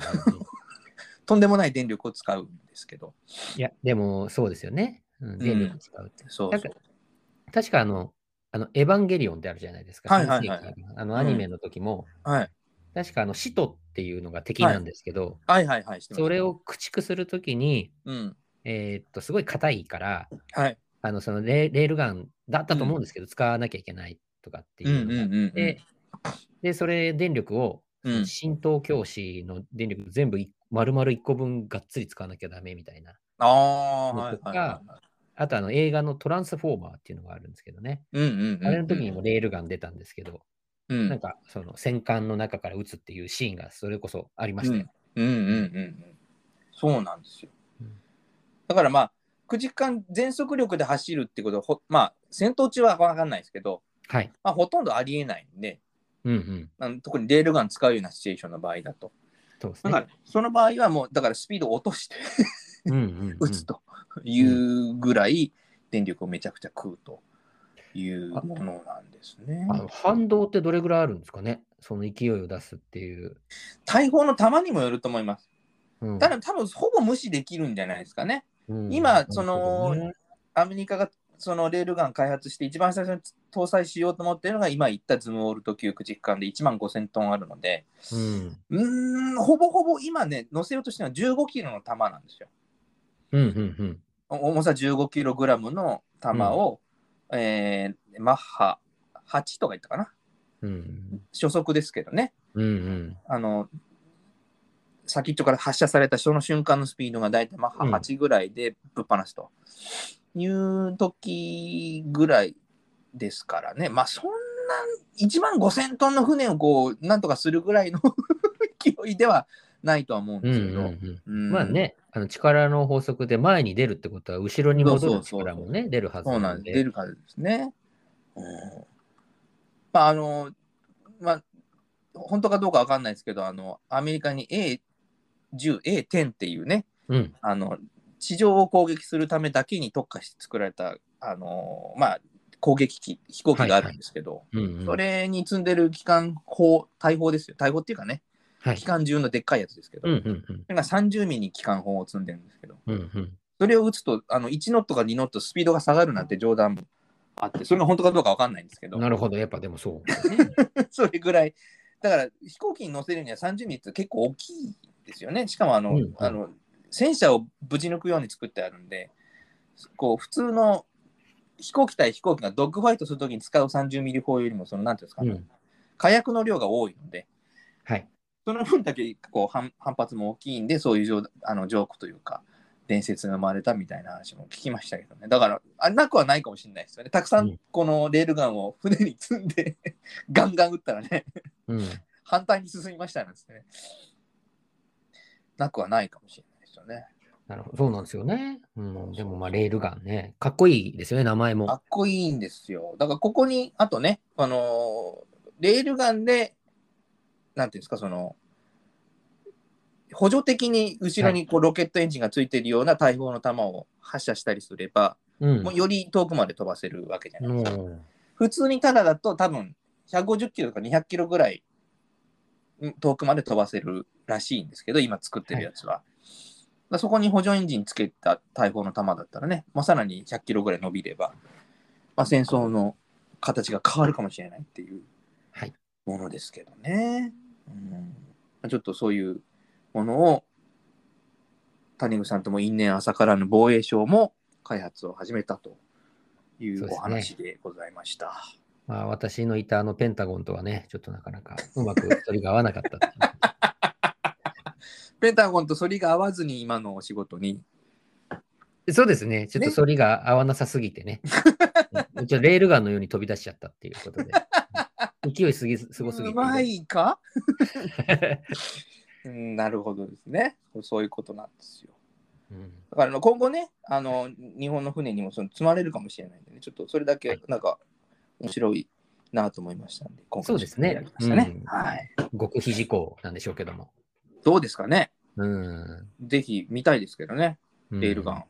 とんでもない電力を使うんですけど。いや、でもそうですよね。うん、電力使うって。そうそうなんか。確かあの、あの、エヴァンゲリオンってあるじゃないですか。はいはいはいあの、アニメの時も、はい、確かあの、使徒っていうのが敵なんですけど、はいはいはい。知ってますそれを駆逐するときに、うん。えーっと、すごい硬いから、はい。あの、そのレレールガンだったと思うんですけど、使わなきゃいけないとかってうんいうのがあっうんうんうんて、で、それ、電力を、うん浸透教師の電力全部い丸々1個分がっつり使わなきゃダメみたいなああ、はい。あとあの映画のトランスフォーマーっていうのがあるんですけどね。うんうんうんうん。あれの時にもレールガン出たんですけど、うん、なんかその戦艦の中から撃つっていうシーンがそれこそありましたよ。うんうんうんうん。そうなんですようん。だからまあ、9時間全速力で走るってことはほ、まあ、戦闘中は分かんないですけど、はい。まあ、ほとんどありえないんで、うんうん。あの特にレールガン使うようなシチュエーションの場合だと。そうですだからね。、その場合はもう、だからスピードを落としてうんうんうん撃つというぐらい電力をめちゃくちゃ食うというものなんですね。あの反動ってどれぐらいあるんですかね？その勢いを出すっていう。大砲の弾にもよると思います。うんただ多分ほぼ無視できるんじゃないですかね。うん今そのねアメリカがそのレールガン開発して一番最初に搭載しようと思っているのが今言ったズムウォルト級駆逐艦で1万5000トンあるので、うんほぼほぼ今ね、乗せようとしてるのは15キロの弾なんですよ。うんうんうん。お重さ15キログラムの弾を、えーマッハ8とか言ったかな？うん初速ですけどね。うんうん。あの、先っちょから発射されたその瞬間のスピードが大体マッハ8ぐらいでぶっ放すという時ぐらいですからね。まあそんな1万5000トンの船をこう、なんとかするぐらいの 勢いではないとは思うんうんですけど。うんうんうんまあね、あの力の法則で前に出るってことは、後ろに戻るそうそうそう力もね、出るはずそうなんんで。出るからですね。うん、まあ、あの、まあ、本当かどうかわかんないですけど、あの、アメリカに A10、A10 っていうね、うん。あの、地上を攻撃するためだけに特化して作られた、あの、まあ、攻撃機、飛行機があるんですけど、うんうんそれに積んでる機関砲、大砲ですよ。大砲っていうかね、はい機。関銃のでっかいやつですけど、うんうんうんそれが30ミリ機関砲を積んでるんですけど、うんうん。それを撃つと、あの1ノットか2ノットスピードが下がるなんて冗談もあって、それが本当かどうかわかんないんですけど、なるほど、やっぱでもそう。それぐらい。だから飛行機に乗せるには30ミリって結構大きいですよね。しかもあの、うんうんあの戦車をぶち抜くように作ってあるんで、こう普通の飛行機対飛行機がドッグファイトするときに使う30ミリ砲よりも、そのなんていうんですかね、うん火薬の量が多いので、はい。その分だけこう反反 発も大きいんで、そういうジョーあのジョークというか、伝説が生まれたみたいな話も聞きましたけどね。だから、あなくはないかもしれないですよね。たくさうんんこのレールガンを船に積んで、ガンガン撃ったらね、うん。反対に進みましたなんですね。なくはないかもしれないですよね。なるほど。そうなんですよね。うん。でもまあ、レールガンね。かっこいいですよね、名前も。かっこいいんですよ。だからここに、あとね、あのーレールガンで、なんていうんですか、その、補助的に後ろにこうロケットエンジンがついてるような大砲の弾を発射したりすれば、うんもう。より遠くまで飛ばせるわけじゃないですか。も普通にただだと多分150キロとか200キロぐらいうん遠くまで飛ばせるらしいんですけど、今作ってるやつは。だからそこに補助エンジンつけた大砲の弾だったらね、まあ、さらに100キロぐらい伸びれば、まあ、戦争の形が変わるかもしれないっていうはいものですけどね。うん、ちょっとそういうものを谷口さんとも因縁朝からぬ防衛省も開発を始めたといそうお話でございました。うまあ、私のいたあのペンタゴンとはね、ちょっとなかなかうまく距離が合わなかった。ペンタゴンと反りが合わずに今のお仕事に。そうですね。ちょっと反りが合わなさすぎてね。うんちょレールガンのように飛び出しちゃったっていうことで。う ん勢いすぎすごすぎて。うまいか、うん、なるほどですね。そういうことなんですよ。うんだから今後ね、あの日本の船にもその積まれるかもしれないんでね、ちょっとそれだけはいなんか面白いなと思いましたんで、今回そうですね、うんはい。極秘事項なんでしょうけども。どうですかねうん。ぜひ見たいですけどね、うんレールガン。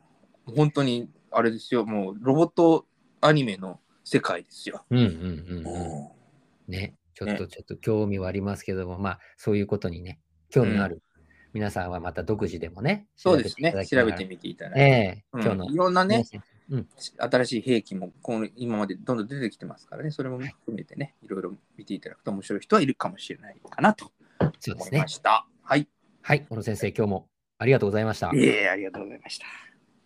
本当にあれですよ、もうロボットアニメの世界ですよ。うんうんうんうん。うんね。ちょっとちょっと興味はありますけども、まあ、そういうことにね、興味のある皆さんはまた独自でもね、そうですね、調べてみみていただいて。ええうん今日のいろんなね、うん新しい兵器もこの今までどんどん出てきてますからね、それも含めてね、いろいろ見ていただくと面白い人はいるかもしれないかなとそうですね思いま。した。はい。はい、小野先生、今日もありがとうございました。いえいえ、ありがとうございました。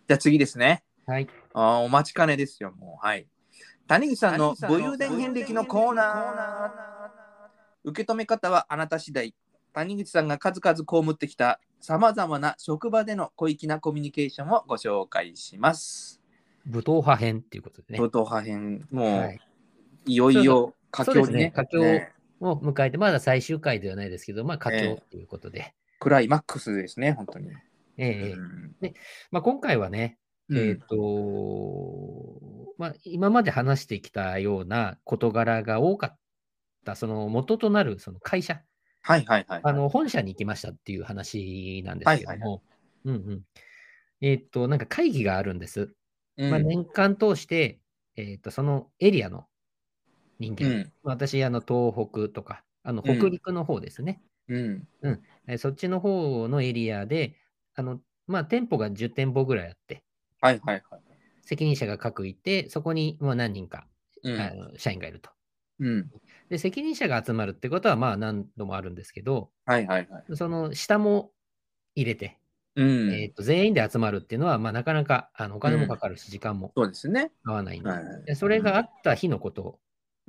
じゃあ次ですね。はい。あーお待ちかねですよ、もう。はい。谷口さんの武勇伝遍歴のコーナー。受け止め方はあなた次第。谷口さんが数々被ってきたさまざまな職場での小粋なコミュニケーションをご紹介します。武闘派編っていうことでね。武闘派編、もう、はいい、よいよ佳境にそうですねね佳境ねを迎えて、まだ最終回ではないですけど、まあ、佳え境っていうことで。クライマックスですね、本当に。ええええうんまあ、今回はね、うんえっ、と、まあ、今まで話してきたような事柄が多かった、その元となるその会社、はいはいはい。あの本社に行きましたっていう話なんですけどはいも、うんうん。えっ、と、なんか会議があるんです。うん、まあ、年間通して、えっ、と、そのエリアの人間、うん私、あの、東北とか、あの、うん北陸の方ですね。うん。えーそっちの方のエリアで、あの、まあ、店舗が10店舗ぐらいあって、はいはいはい。責任者が各いて、そこにまあ何人か、うんあの社員がいると。うん。で、責任者が集まるってことは、まあ何度もあるんですけど、はいはいはい。その下も入れて、うん。えーと全員で集まるっていうのは、まあ、なかなかあのお金もかかるし、時間もそうですね。合わないんで、はいでそれがあった日のことうん。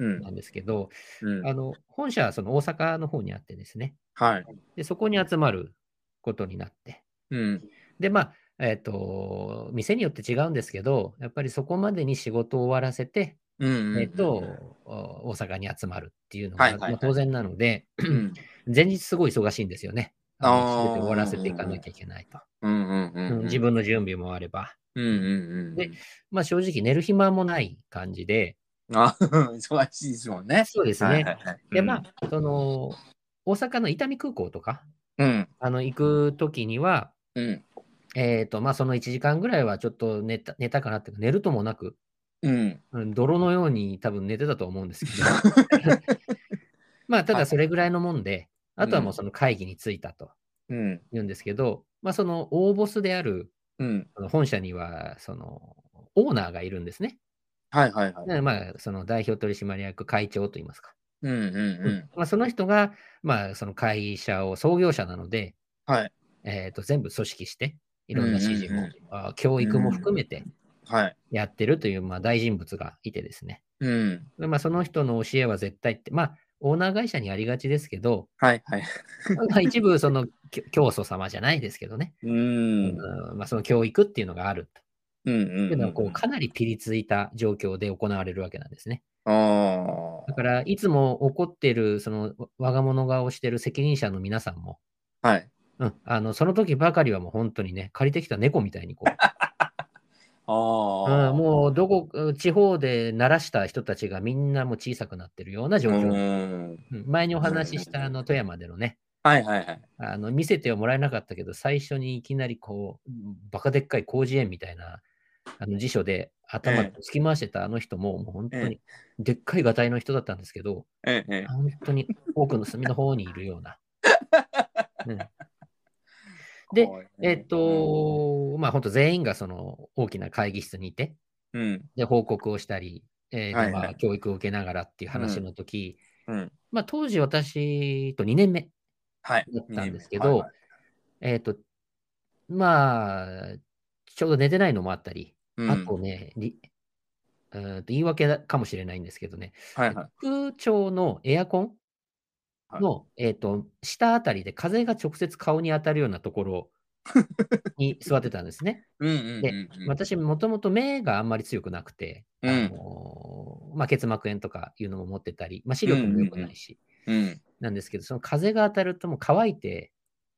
なんですけど、うん。あの本社はその大阪の方にあってですね、はい。でそこに集まることになって、うん。で、まあ、えっ、と、店によって違うんですけど、やっぱりそこまでに仕事を終わらせて、うん。えっ、と、お大阪に集まるっていうのが、はいはい当然なので、うん。前日すごい忙しいんですよね。終わらせていかなきゃいけないと。自分の準備もあれば。うんうんうん。でまあ正直寝る暇もない感じで、あ、忙しいですもんね。そうですね。はいはいはいで、まあ、その、大阪の伊丹空港とか、うん。あの、行くときには、うん。えっ、と、まあその1時間ぐらいはちょっと寝た寝たかなっていうか、寝るともなく、うん。うん泥のように多分寝てたと思うんですけど、まあただそれぐらいのもんで、あとはもうその会議に着いたとうん。言うんですけど、まあその大ボスであるうん。本社には、そのオーナーがいるんですね。はいはいはい。でまあその代表取締役会長といいますか。うんうんうん。まあその人が、まあその会社を創業者なので、はい。えーと全部組織して、いろんな指示も、うんうんあ教育も含めてはい。やってるという、まあ、大人物がいてですね。うん。でまあ、その人の教えは絶対って、まあ、オーナー会社にありがちですけど、はいはい。まあ、一部、その、教祖様じゃないですけどね、うん。うんまあ、その教育っていうのがあると。うんうん。っていうのは、こう、かなりピリついた状況で行われるわけなんですね。あだから、いつも怒ってる、その、わ我が物顔をしてる責任者の皆さんも、あ。はい。うん、あの、その時ばかりはもう本当にね、借りてきた猫みたいにこう、ああ。うん、もうどこ、地方で鳴らした人たちがみんなもう小さくなってるような状況。うん。うん前にお話ししたあの富山でのね、はいはいはい。あの見せてはもらえなかったけど、最初にいきなりこう、バカでっかい広辞苑みたいなあの辞書で頭ええ突き回してたあの人も、もう本当えにでっかいがたいの人だったんですけど、ええ。本当に奥の隅の方にいるような。うんで、えっ、と、まあ本当全員がその大きな会議室にいて、うん。で、報告をしたり、えーではいはいまあ、教育を受けながらっていう話の時、うん。まあ当時私と2年目はい。だったんですけど、はいえっ、と、まあ、ちょうど寝てないのもあったり、うんあとね、りうーんと言い訳だかもしれないんですけどね、はいはい。空調のエアコンの、えっ、と、下あたりで風が直接顔に当たるようなところ に座ってたんですね。うんうんうんでうん。私、もともと目があんまり強くなくて、うんあのまあ、結膜炎とかいうのも持ってたり、まあ、視力も良くないし、うん。なんですけど、その風が当たるともう乾いて、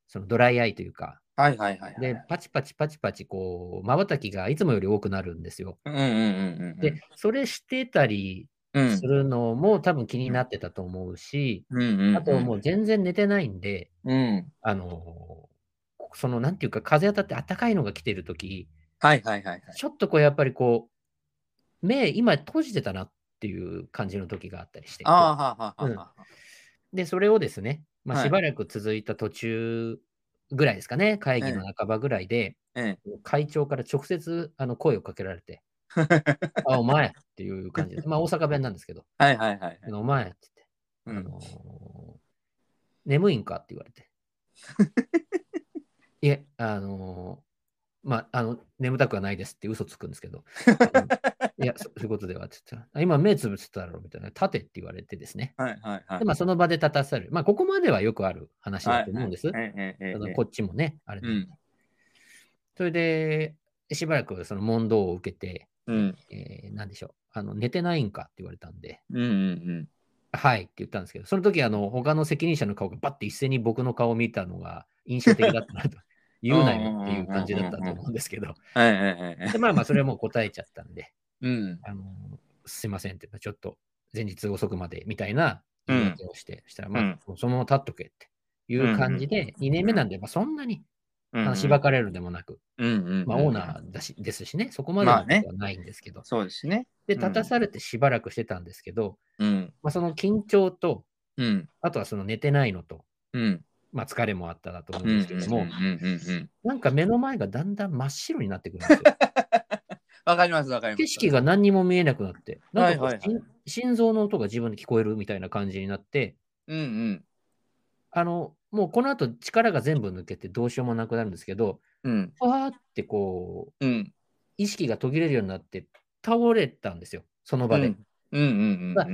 そのドライアイというか、はいはいはいはい。で、パチパチパチパチ、こう、瞬きがいつもより多くなるんですよ。うんうんうんうん。で、それしてたりうん、するのも多分気になってたと思うし、うんうんうん。あともう全然寝てないんで、うん。あのその、なんていうか、風当たって暖かいのが来てるとき、はいはいはいはい。ちょっとこう、やっぱりこう、目、今閉じてたなっていう感じの時があったりして。ああ、はあはあはあ。で、それをですね、まあ、はいしばらく続いた途中ぐらいですかね、会議の半ばぐらいで、え会長から直接あの声をかけられて、え。あ、お前っていう感じです。まあ、大阪弁なんですけど、はいはいはい。お前って言って、うんあのー眠いんか？って言われて。いえ、あのーまあ、あの、眠たくはないですって嘘つくんですけど、いや、そそういうことではって言ったら、あ今目つぶってたろみたいな、立てって言われてですね。はいはいはい。で、まあ、その場で立たされる。まあ、ここまではよくある話だと思うんです。こっちもね、あれでうんそれで、しばらくその問答を受けて、うんえー、なんでしょう、あの寝てないんかって言われたんで、うんうんはいって言ったんですけど、その時あの他の責任者の顔がバッて一斉に僕の顔を見たのが印象的だったなと。言うなよっていう感じだったと思うんですけど、でまあまあ、それはもう答えちゃったんで、うん。あのすいませんって、ちょっと前日遅くまでみたいな言い訳をして、したら、まあ、そのまま立っとけっていう感じで、2年目なんで、まあ、そんなにあのしばかれるでもなく、まあ、オーナーだしですしね、そこまではないんですけど、そうですね。で、うん。立たされてしばらくしてたんですけど、うん。まあ、その緊張と、うん。あとはその寝てないのと、うんまあ、疲れもあっただと思ううんんですけども、なんか目の前がだんだん真っ白になってくるんですよ。わかりますわかります。景色が何にも見えなくなって、なんか心心臓の音が自分で聞こえるみたいな感じになって、うんうん。あの、もうこの後力が全部抜けてどうしようもなくなるんですけど、うん。ふわーってこう、うん。意識が途切れるようになって倒れたんですよ、その場で。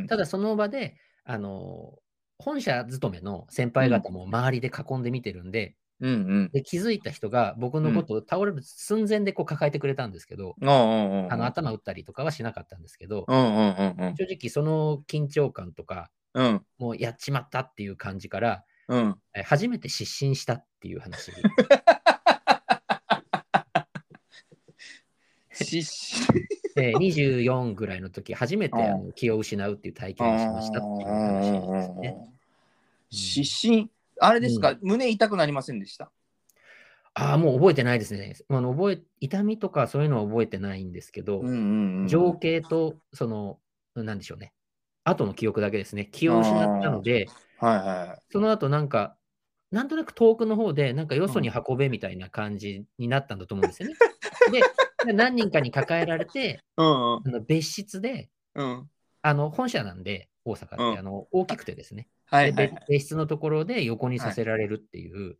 ただその場で、あの、本社勤めの先輩方も周りで囲んで見てるんで、うんうん。で気づいた人が僕のことを倒れる寸前でこう抱えてくれたんですけど、うんあの頭打ったりとかはしなかったんですけど、うんうんうんうん。正直その緊張感とか、うん。もうやっちまったっていう感じから、うん。え初めて失神したっていう話。ししで24ぐらいの時、初めてあの気を失うっていう体験をしましたっていう話ですね。失神？あれですか、胸痛くなりませんでした？ああ、もう覚えてないですね。あの覚え痛みとかそういうのは覚えてないんですけど、うんうんうん情景と、その、なんでしょうね。後の記憶だけですね。気を失ったので、はいはその後なんか、なんとなく遠くの方で、なんかよそに運べみたいな感じになったんだと思うんですよね。で、何人かに抱えられて、いうん。あの別室で、うん。あの本社なんで、大阪って、うん。あの大きくてですね、はいはい。で別別室のところで横にさせられるっていう。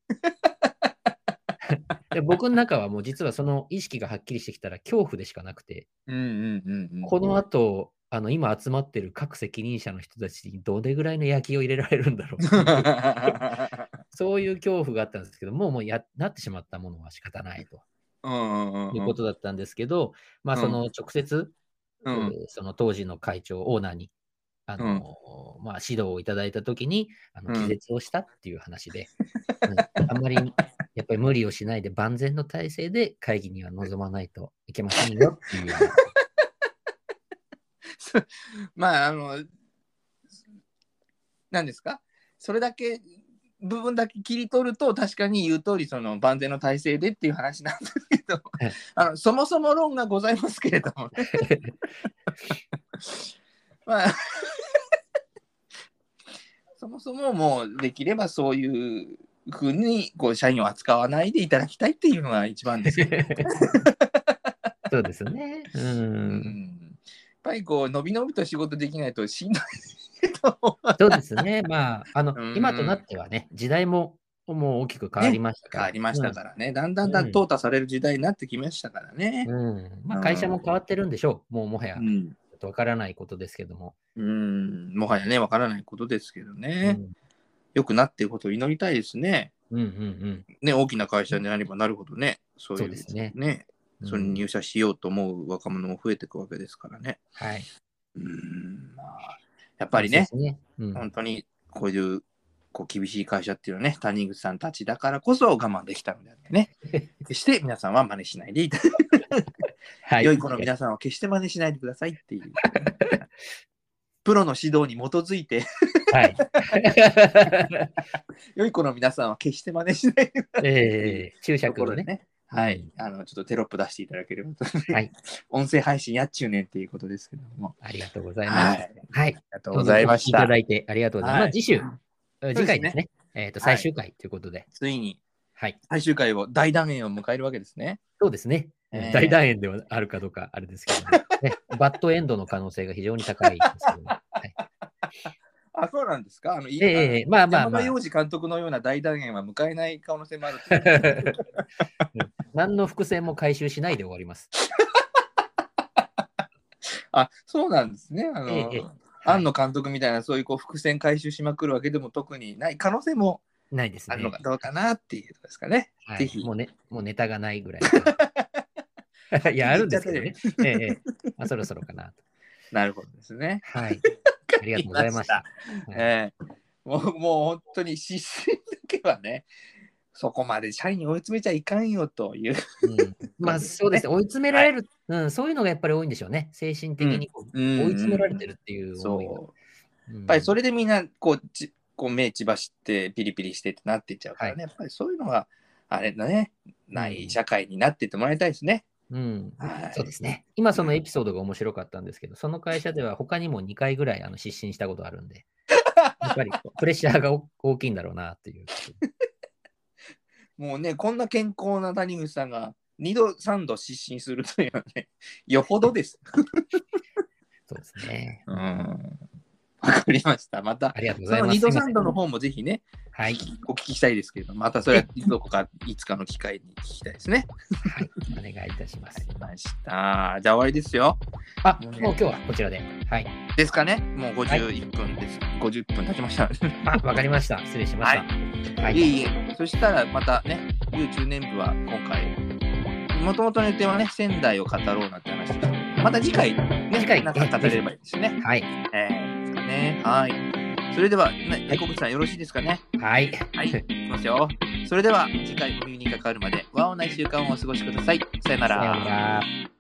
で僕の中はもう実はその意識がはっきりしてきたら恐怖でしかなくて、うんうんうんうん。この後、あの今集まってる各責任者の人たちにどれぐらいの焼きを入れられるんだろう。そういう恐怖があったんですけど、もうもうやなってしまったものは仕方ないということだったんですけど、まあその直接、うん。えーその当時の会長、オーナーに、あのまあ、指導をいただいたときにあのうん。気絶をしたっていう話で、うん。あんまりやっぱり無理をしないで万全の体制で会議には臨まないといけませんよっていう。まああの何ですか？それだけ部分だけ切り取ると確かに言う通りその万全の体制でっていう話なんですけどはいあのそもそも論がございますけれどもね まあ そもそももうできればそういうふうにこう社員を扱わないでいただきたいっていうのが一番ですよね。そうですね。う。うんんやっぱりこう伸び伸びと仕事できないとしんどいそうですね。まあ、あのうん、今となってはね、時代ももう大きく変わりましたから。変わりましたからね、だんだんだん淘汰される時代になってきましたからね。うん。うんまあ、会社も変わってるんでしょう。もうもはや、ちうん、わからないことですけども。うんもはやね、わからないことですけどうね、ん良くなっていることを祈りたいですね。うんうんね、大きな会社になればなるほどね、そういうですねねうん。それに入社しようと思う若者も増えていくわけですからね。はい。うんまあ、やっぱりね、ね。うん本当にこういうこう厳しい会社っていうのはね、谷口さんたちだからこそ我慢できたのであってね、決して皆さんは真似しないでいただはい。良い子の皆さんは決して真似しないでくださいっていう。プロの指導に基づいて、はい。良い子の皆さんは決して真似しないでください。えー、注と釈のね。はい。あの、ちょっとテロップ出していただければと。はい。音声配信やっちゅうねんっていうことですけども。ありがとうございます。はい。はい。ありがとうございましたいただ。いてありがとうございます。まあ、次週、す次回ですね。えっと、はい最終回ということで。ついにはい。最終回を大団円を迎えるわけですね。そうですね。えー大団円ではあるかどうかあれですけども、ね、バッドエンドの可能性が非常に高いですけども、はい、あ、そうなんですか？あの、いええまあまあまあ山田監督のような大団円は迎えない可能性もある 何の伏線も回収しないで終わります。あ、そうなんですね。あの、ええええ庵野監督みたいな、そういうこう伏線回収しまくるわけでも特にない可能性もないですねあるの。かどうかなっていうとですかね。はいぜひもうね、もうネタがないぐらい。いや、あるんですけどね。ええええまあ、そろそろかなと。なるほどですね。はい。ありがとうございました。はいええもうもう本当に失神だけはね、そこまで社員に追い詰めちゃいかんよという。うんまあそうですね、追い詰められる、うん、そういうのがやっぱり多いんでしょうね。精神的に追い詰められてるっていう思いが。そう。ややっぱりそれでみんなこうちこう目血走ってピリピリしてってなっていっちゃうからね、はやっぱりそういうのはあれだね、ない社会になってってもらいたいですね。うん、はいそうですね。今そのエピソードが面白かったんですけど、その会社では他にも2回ぐらいあの失神したことあるんで、やっぱりプレッシャーが大大きいんだろうなっていう。もうね、こんな健康な谷口さんが2度、3度失神するというのはね、よほどです。そうですね。うん。わかりました。またあ、りがとうごそのざいます。2度、すいません3度の方もぜひね、はい。お聞きしたいですけれども、またそれはどこかいつかの機会に聞きたいですね。はい。お願いいたします。わかりました。じゃあ終わりですよ。あ、もうねもう今日はこちらで。はい。ですかね。もう51分です。50分経ちました。あ、わかりました。失礼しました。はい。いえいえ、そしたらまたね、旧中年部は今回、もともとの予定はね、仙台を語ろうなんて話でしたまた次回、ね、次回なんか語れればいいですよね。はい。えー、ね。はい。それでは、ね、小口さんよろしいですかね？はい。はい、いきますよ。それでは、次回お耳にかかるまで、和をない週間をお過ごしください。さよなさよなら。